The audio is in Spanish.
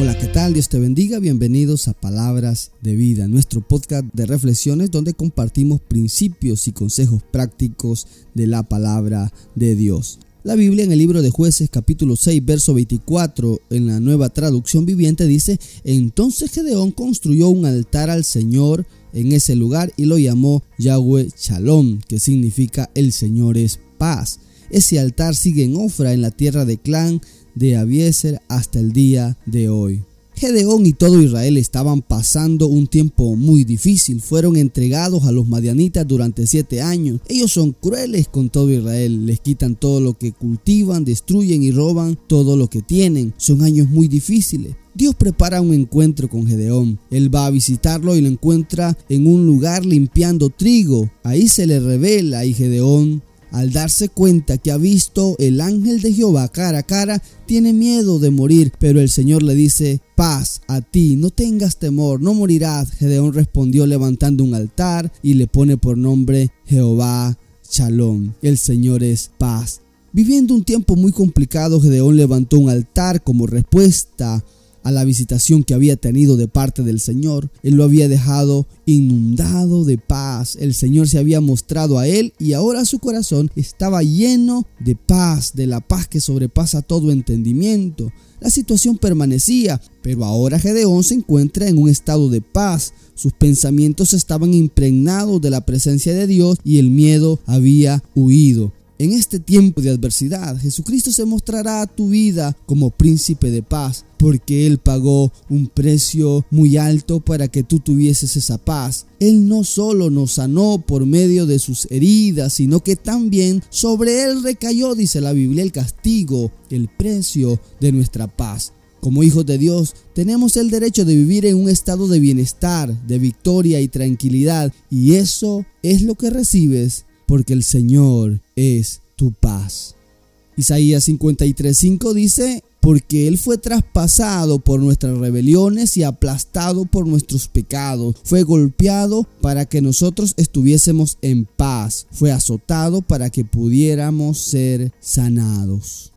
Hola, ¿qué tal? Dios te bendiga. Bienvenidos a Palabras de Vida, nuestro podcast de reflexiones donde compartimos principios y consejos prácticos de la palabra de Dios. La Biblia en el libro de jueces capítulo 6 verso 24 en la nueva traducción viviente dice, entonces Gedeón construyó un altar al Señor en ese lugar y lo llamó Yahweh Shalom, que significa el Señor es paz. Ese altar sigue en Ofra en la tierra de Clan de Abieser hasta el día de hoy. Gedeón y todo Israel estaban pasando un tiempo muy difícil. Fueron entregados a los madianitas durante siete años. Ellos son crueles con todo Israel. Les quitan todo lo que cultivan, destruyen y roban todo lo que tienen. Son años muy difíciles. Dios prepara un encuentro con Gedeón. Él va a visitarlo y lo encuentra en un lugar limpiando trigo. Ahí se le revela y Gedeón al darse cuenta que ha visto el ángel de Jehová cara a cara, tiene miedo de morir, pero el Señor le dice, paz a ti, no tengas temor, no morirás. Gedeón respondió levantando un altar y le pone por nombre Jehová Shalom. El Señor es paz. Viviendo un tiempo muy complicado, Gedeón levantó un altar como respuesta a la visitación que había tenido de parte del Señor. Él lo había dejado inundado de paz. El Señor se había mostrado a él y ahora su corazón estaba lleno de paz, de la paz que sobrepasa todo entendimiento. La situación permanecía, pero ahora Gedeón se encuentra en un estado de paz. Sus pensamientos estaban impregnados de la presencia de Dios y el miedo había huido. En este tiempo de adversidad, Jesucristo se mostrará a tu vida como príncipe de paz, porque Él pagó un precio muy alto para que tú tuvieses esa paz. Él no solo nos sanó por medio de sus heridas, sino que también sobre Él recayó, dice la Biblia, el castigo, el precio de nuestra paz. Como hijos de Dios, tenemos el derecho de vivir en un estado de bienestar, de victoria y tranquilidad, y eso es lo que recibes porque el Señor es tu paz. Isaías 53:5 dice, porque Él fue traspasado por nuestras rebeliones y aplastado por nuestros pecados. Fue golpeado para que nosotros estuviésemos en paz. Fue azotado para que pudiéramos ser sanados.